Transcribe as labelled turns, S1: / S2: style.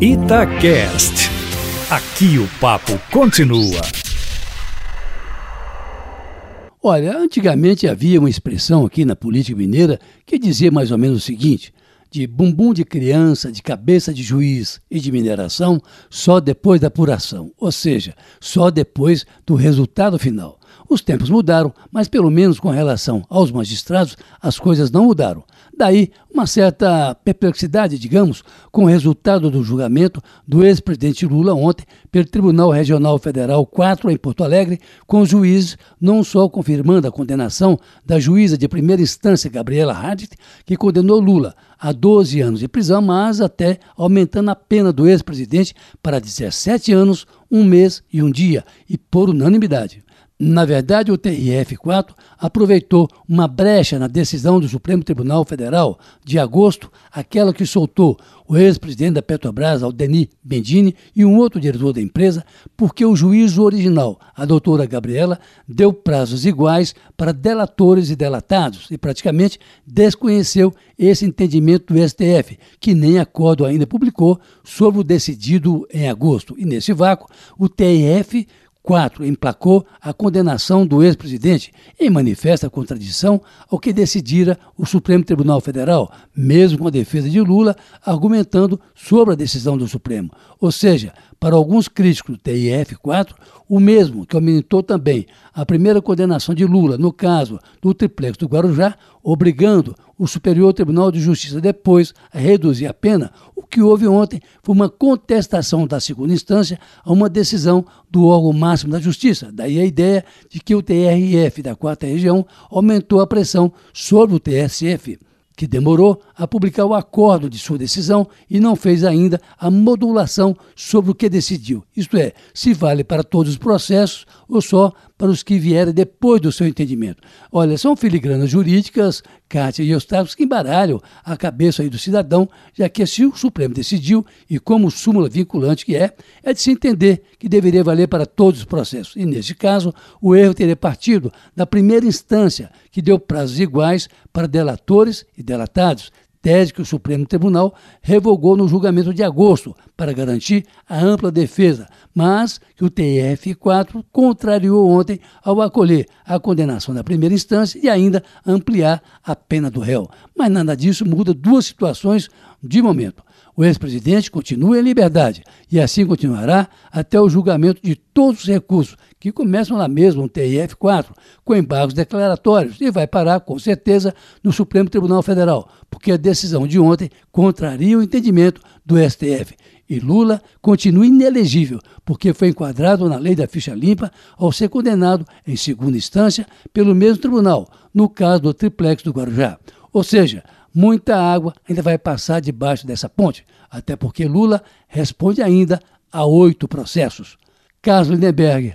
S1: Itacast. Aqui o papo continua.
S2: Olha, antigamente havia uma expressão aqui na política mineira que dizia mais ou menos o seguinte: de bumbum de criança, de cabeça de juiz e de mineração, só depois da apuração, ou seja, só depois do resultado final. Os tempos mudaram, mas pelo menos com relação aos magistrados, as coisas não mudaram. Daí uma certa perplexidade, digamos, com o resultado do julgamento do ex-presidente Lula ontem pelo Tribunal Regional Federal 4 em Porto Alegre, com os juízes não só confirmando a condenação da juíza de primeira instância Gabriela Hadid, que condenou Lula a 12 anos de prisão, mas até aumentando a pena do ex-presidente para 17 anos, um mês e um dia, e por unanimidade. Na verdade, o TRF4 aproveitou uma brecha na decisão do Supremo Tribunal Federal de agosto, aquela que soltou o ex-presidente da Petrobras, Aldeni Bendini, e um outro diretor da empresa, porque o juízo original, a doutora Gabriela, deu prazos iguais para delatores e delatados e praticamente desconheceu esse entendimento do STF, que nem acordo ainda publicou sobre o decidido em agosto. E nesse vácuo, o TRF 4. Emplacou a condenação do ex-presidente em manifesta contradição ao que decidira o Supremo Tribunal Federal, mesmo com a defesa de Lula argumentando sobre a decisão do Supremo. Ou seja, para alguns críticos do TIF-4, o mesmo que aumentou também a primeira condenação de Lula no caso do triplex do Guarujá, obrigando o Superior Tribunal de Justiça depois a reduzir a pena, que houve ontem foi uma contestação da segunda instância a uma decisão do órgão máximo da Justiça. Daí a ideia de que o TRF da quarta região aumentou a pressão sobre o TSF que demorou a publicar o acordo de sua decisão e não fez ainda a modulação sobre o que decidiu, isto é, se vale para todos os processos ou só para os que vierem depois do seu entendimento. Olha, são filigranas jurídicas, Kátia e Eustáquio, que embaralham a cabeça aí do cidadão, já que se o Supremo decidiu, e como súmula vinculante que é, é de se entender que deveria valer para todos os processos. E neste caso, o erro teria partido da primeira instância, que deu prazos iguais para delatores e delatados, tese que o Supremo Tribunal revogou no julgamento de agosto para garantir a ampla defesa, mas que o TRF4 contrariou ontem ao acolher a condenação da primeira instância e ainda ampliar a pena do réu. Mas nada disso muda duas situações de momento. O ex-presidente continua em liberdade e assim continuará até o julgamento de todos os recursos, que começam lá mesmo no TIF4, com embargos declaratórios, e vai parar, com certeza, no Supremo Tribunal Federal, porque a decisão de ontem contraria o entendimento do STF. E Lula continua inelegível, porque foi enquadrado na lei da ficha limpa ao ser condenado em segunda instância pelo mesmo tribunal, no caso do triplex do Guarujá. Ou seja, muita água ainda vai passar debaixo dessa ponte, até porque Lula responde ainda a oito processos. Carlos Lindenberg,